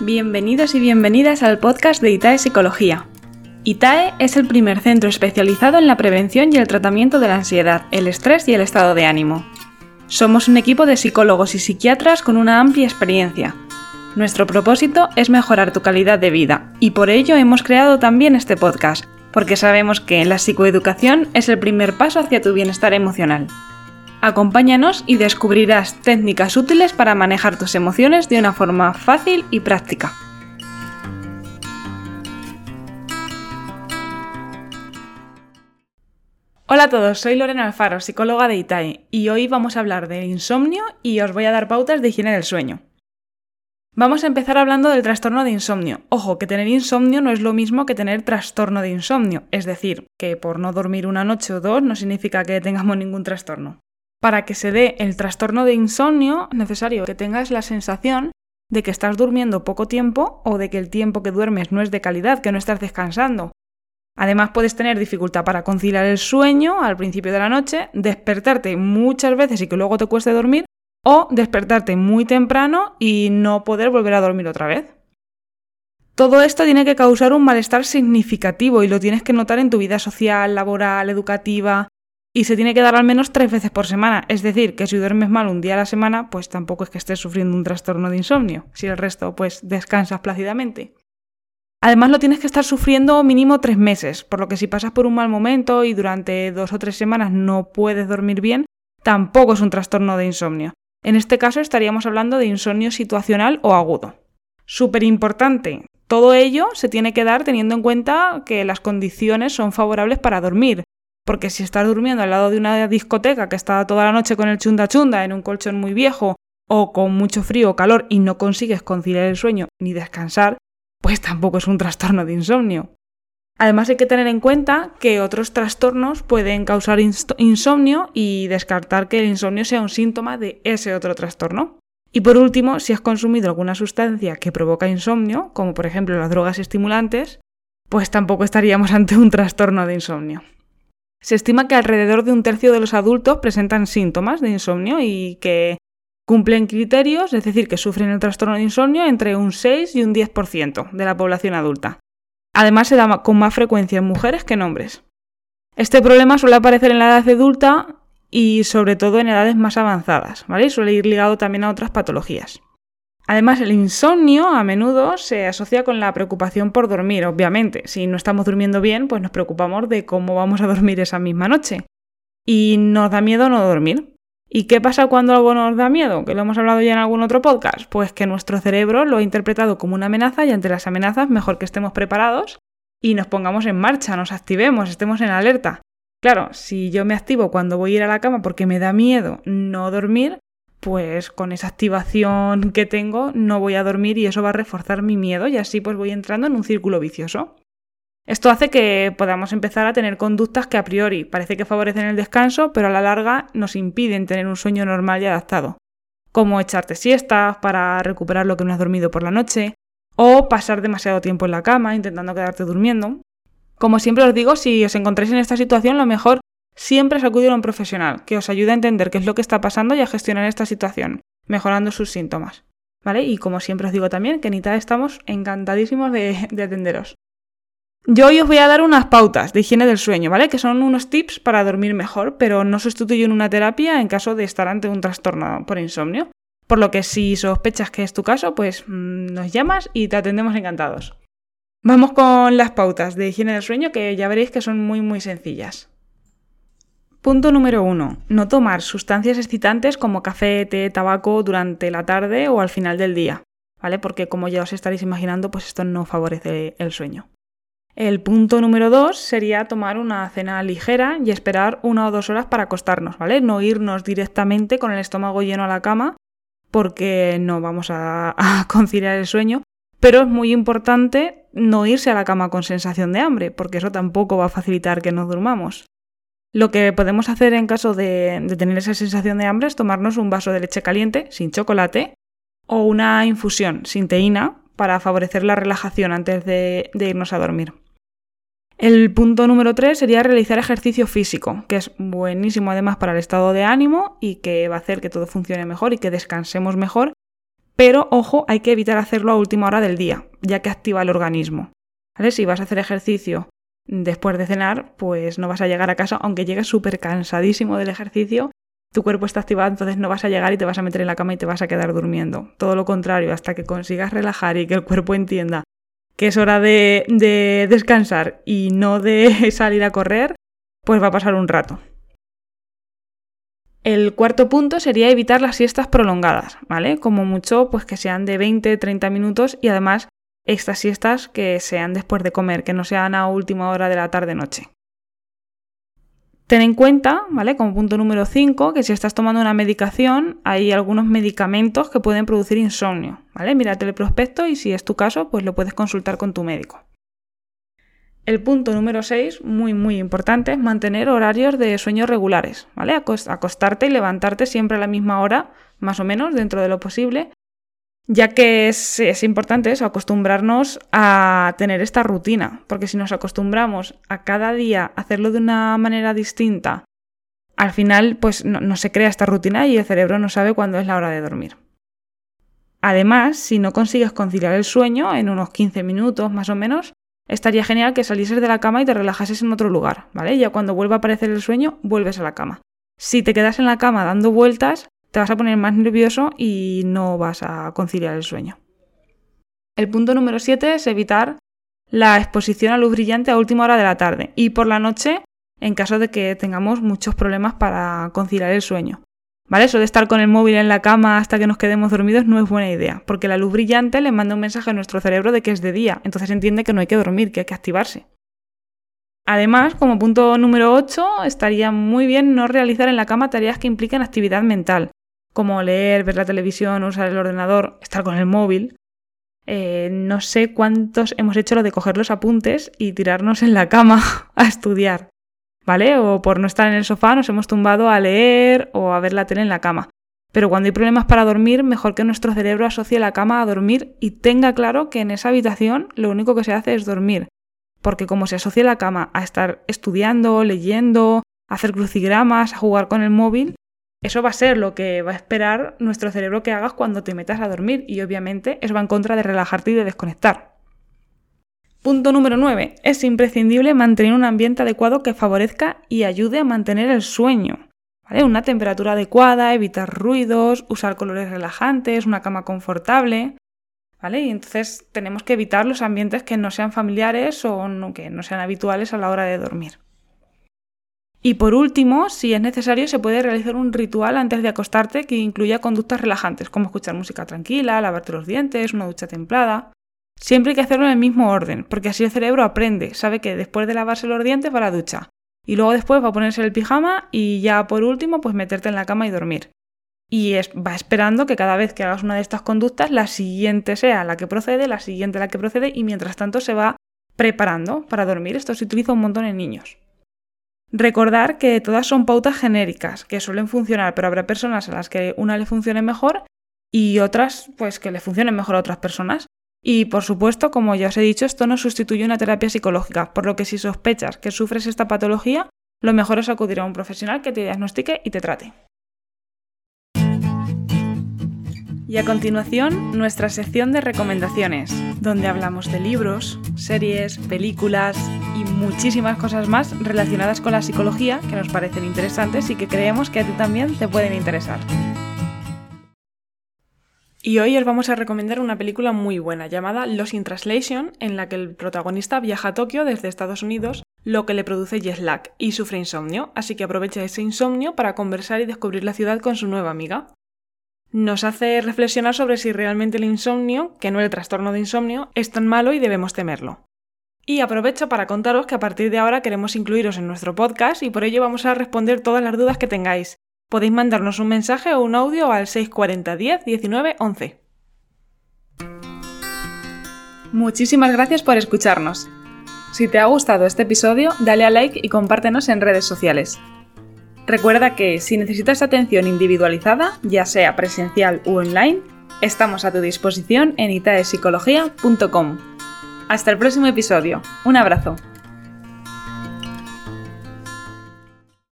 Bienvenidos y bienvenidas al podcast de ITAE Psicología. ITAE es el primer centro especializado en la prevención y el tratamiento de la ansiedad, el estrés y el estado de ánimo. Somos un equipo de psicólogos y psiquiatras con una amplia experiencia. Nuestro propósito es mejorar tu calidad de vida y por ello hemos creado también este podcast, porque sabemos que la psicoeducación es el primer paso hacia tu bienestar emocional. Acompáñanos y descubrirás técnicas útiles para manejar tus emociones de una forma fácil y práctica. Hola a todos, soy Lorena Alfaro, psicóloga de ITAE, y hoy vamos a hablar de insomnio y os voy a dar pautas de higiene del sueño. Vamos a empezar hablando del trastorno de insomnio. Ojo, que tener insomnio no es lo mismo que tener trastorno de insomnio, es decir, que por no dormir una noche o dos no significa que tengamos ningún trastorno. Para que se dé el trastorno de insomnio, es necesario que tengas la sensación de que estás durmiendo poco tiempo o de que el tiempo que duermes no es de calidad, que no estás descansando. Además puedes tener dificultad para conciliar el sueño al principio de la noche, despertarte muchas veces y que luego te cueste dormir, o despertarte muy temprano y no poder volver a dormir otra vez. Todo esto tiene que causar un malestar significativo y lo tienes que notar en tu vida social, laboral, educativa, y se tiene que dar al menos tres veces por semana. Es decir, que si duermes mal un día a la semana, pues tampoco es que estés sufriendo un trastorno de insomnio, si el resto pues descansas plácidamente. Además lo tienes que estar sufriendo mínimo tres meses, por lo que si pasas por un mal momento y durante dos o tres semanas no puedes dormir bien, tampoco es un trastorno de insomnio. En este caso estaríamos hablando de insomnio situacional o agudo. Súper importante, todo ello se tiene que dar teniendo en cuenta que las condiciones son favorables para dormir, porque si estás durmiendo al lado de una discoteca que está toda la noche con el chunda chunda en un colchón muy viejo o con mucho frío o calor y no consigues conciliar el sueño ni descansar, pues tampoco es un trastorno de insomnio. Además hay que tener en cuenta que otros trastornos pueden causar insomnio y descartar que el insomnio sea un síntoma de ese otro trastorno. Y por último, si has consumido alguna sustancia que provoca insomnio, como por ejemplo las drogas estimulantes, pues tampoco estaríamos ante un trastorno de insomnio. Se estima que alrededor de un tercio de los adultos presentan síntomas de insomnio y que cumplen criterios, es decir, que sufren el trastorno de insomnio entre un 6 y un 10% de la población adulta. Además, se da con más frecuencia en mujeres que en hombres. Este problema suele aparecer en la edad adulta y sobre todo en edades más avanzadas, ¿vale? suele ir ligado también a otras patologías. Además, el insomnio a menudo se asocia con la preocupación por dormir, obviamente. Si no estamos durmiendo bien, pues nos preocupamos de cómo vamos a dormir esa misma noche. Y nos da miedo no dormir. ¿Y qué pasa cuando algo nos da miedo? Que lo hemos hablado ya en algún otro podcast. Pues que nuestro cerebro lo ha interpretado como una amenaza y ante las amenazas mejor que estemos preparados y nos pongamos en marcha, nos activemos, estemos en alerta. Claro, si yo me activo cuando voy a ir a la cama porque me da miedo no dormir, pues con esa activación que tengo no voy a dormir y eso va a reforzar mi miedo y así pues voy entrando en un círculo vicioso. Esto hace que podamos empezar a tener conductas que a priori parece que favorecen el descanso, pero a la larga nos impiden tener un sueño normal y adaptado, como echarte siestas para recuperar lo que no has dormido por la noche, o pasar demasiado tiempo en la cama intentando quedarte durmiendo. Como siempre os digo, si os encontráis en esta situación, lo mejor siempre es acudir a un profesional que os ayude a entender qué es lo que está pasando y a gestionar esta situación, mejorando sus síntomas. ¿Vale? Y como siempre os digo también, que en ITA estamos encantadísimos de, de atenderos. Yo hoy os voy a dar unas pautas de higiene del sueño, ¿vale? Que son unos tips para dormir mejor, pero no sustituyen una terapia en caso de estar ante un trastorno por insomnio. Por lo que si sospechas que es tu caso, pues mm, nos llamas y te atendemos encantados. Vamos con las pautas de higiene del sueño que ya veréis que son muy muy sencillas. Punto número uno. No tomar sustancias excitantes como café, té, tabaco durante la tarde o al final del día, ¿vale? Porque como ya os estaréis imaginando, pues esto no favorece el sueño. El punto número dos sería tomar una cena ligera y esperar una o dos horas para acostarnos, ¿vale? No irnos directamente con el estómago lleno a la cama porque no vamos a conciliar el sueño, pero es muy importante no irse a la cama con sensación de hambre, porque eso tampoco va a facilitar que nos durmamos. Lo que podemos hacer en caso de, tener esa sensación de hambre es tomarnos un vaso de leche caliente sin chocolate o una infusión sin teína para favorecer la relajación antes de, irnos a dormir. El punto número 3 sería realizar ejercicio físico, que es buenísimo además para el estado de ánimo y que va a hacer que todo funcione mejor y que descansemos mejor, pero ojo, hay que evitar hacerlo a última hora del día, ya que activa el organismo. Si vas a hacer ejercicio después de cenar, pues no vas a llegar a casa, aunque llegues súper cansadísimo del ejercicio, tu cuerpo está activado, entonces no vas a llegar y te vas a meter en la cama y te vas a quedar durmiendo. Todo lo contrario, hasta que consigas relajar y que el cuerpo entienda que es hora de, de descansar y no de salir a correr, pues va a pasar un rato. El cuarto punto sería evitar las siestas prolongadas, ¿vale? Como mucho, pues que sean de 20-30 minutos y además estas siestas que sean después de comer, que no sean a última hora de la tarde-noche. Ten en cuenta, ¿vale? Como punto número 5, que si estás tomando una medicación, hay algunos medicamentos que pueden producir insomnio, ¿vale? Mírate el prospecto y si es tu caso, pues lo puedes consultar con tu médico. El punto número 6, muy muy importante, es mantener horarios de sueño regulares, ¿vale? Acostarte y levantarte siempre a la misma hora, más o menos, dentro de lo posible, ya que es, importante eso, acostumbrarnos a tener esta rutina, porque si nos acostumbramos a cada día hacerlo de una manera distinta, al final pues no, se crea esta rutina y el cerebro no sabe cuándo es la hora de dormir. Además, si no consigues conciliar el sueño en unos 15 minutos más o menos, estaría genial que salieses de la cama y te relajases en otro lugar, ¿vale? Ya cuando vuelva a aparecer el sueño, vuelves a la cama. Si te quedas en la cama dando vueltas, te vas a poner más nervioso y no vas a conciliar el sueño. El punto número 7 es evitar la exposición a luz brillante a última hora de la tarde y por la noche en caso de que tengamos muchos problemas para conciliar el sueño. ¿Vale? Eso de estar con el móvil en la cama hasta que nos quedemos dormidos no es buena idea, porque la luz brillante le manda un mensaje a nuestro cerebro de que es de día, entonces entiende que no hay que dormir, que hay que activarse. Además, como punto número 8, estaría muy bien no realizar en la cama tareas que impliquen actividad mental, como leer, ver la televisión, usar el ordenador, estar con el móvil. Eh, no sé cuántos hemos hecho lo de coger los apuntes y tirarnos en la cama a estudiar, ¿vale? O por no estar en el sofá nos hemos tumbado a leer o a ver la tele en la cama. Pero cuando hay problemas para dormir, mejor que nuestro cerebro asocie la cama a dormir y tenga claro que en esa habitación lo único que se hace es dormir. Porque como se asocia la cama a estar estudiando, leyendo, a hacer crucigramas, a jugar con el móvil, eso va a ser lo que va a esperar nuestro cerebro que hagas cuando te metas a dormir y obviamente eso va en contra de relajarte y de desconectar. Punto número 9. Es imprescindible mantener un ambiente adecuado que favorezca y ayude a mantener el sueño. Una temperatura adecuada, evitar ruidos, usar colores relajantes, una cama confortable. ¿Vale? Y entonces tenemos que evitar los ambientes que no sean familiares o que no sean habituales a la hora de dormir. Y por último, si es necesario, se puede realizar un ritual antes de acostarte que incluya conductas relajantes, como escuchar música tranquila, lavarte los dientes, una ducha templada. Siempre hay que hacerlo en el mismo orden, porque así el cerebro aprende, sabe que después de lavarse los dientes va a la ducha. Y luego después va a ponerse el pijama y ya por último, pues meterte en la cama y dormir. Y va esperando que cada vez que hagas una de estas conductas, la siguiente sea la que procede, la siguiente la que procede, y mientras tanto se va preparando para dormir. Esto se utiliza un montón en niños. Recordar que todas son pautas genéricas que suelen funcionar, pero habrá personas a las que una le funcione mejor y otras pues que le funcionen mejor a otras personas. Y por supuesto, como ya os he dicho, esto no sustituye una terapia psicológica, por lo que si sospechas que sufres esta patología, lo mejor es acudir a un profesional que te diagnostique y te trate. Y a continuación, nuestra sección de recomendaciones, donde hablamos de libros, series, películas y muchísimas cosas más relacionadas con la psicología que nos parecen interesantes y que creemos que a ti también te pueden interesar. Y hoy os vamos a recomendar una película muy buena llamada Los in Translation, en la que el protagonista viaja a Tokio desde Estados Unidos, lo que le produce jet lag y sufre insomnio, así que aprovecha ese insomnio para conversar y descubrir la ciudad con su nueva amiga nos hace reflexionar sobre si realmente el insomnio, que no el trastorno de insomnio, es tan malo y debemos temerlo. Y aprovecho para contaros que a partir de ahora queremos incluiros en nuestro podcast y por ello vamos a responder todas las dudas que tengáis. Podéis mandarnos un mensaje o un audio al 640 10 19 11. Muchísimas gracias por escucharnos. Si te ha gustado este episodio, dale a like y compártenos en redes sociales. Recuerda que si necesitas atención individualizada, ya sea presencial u online, estamos a tu disposición en itaepsicología.com. Hasta el próximo episodio. Un abrazo.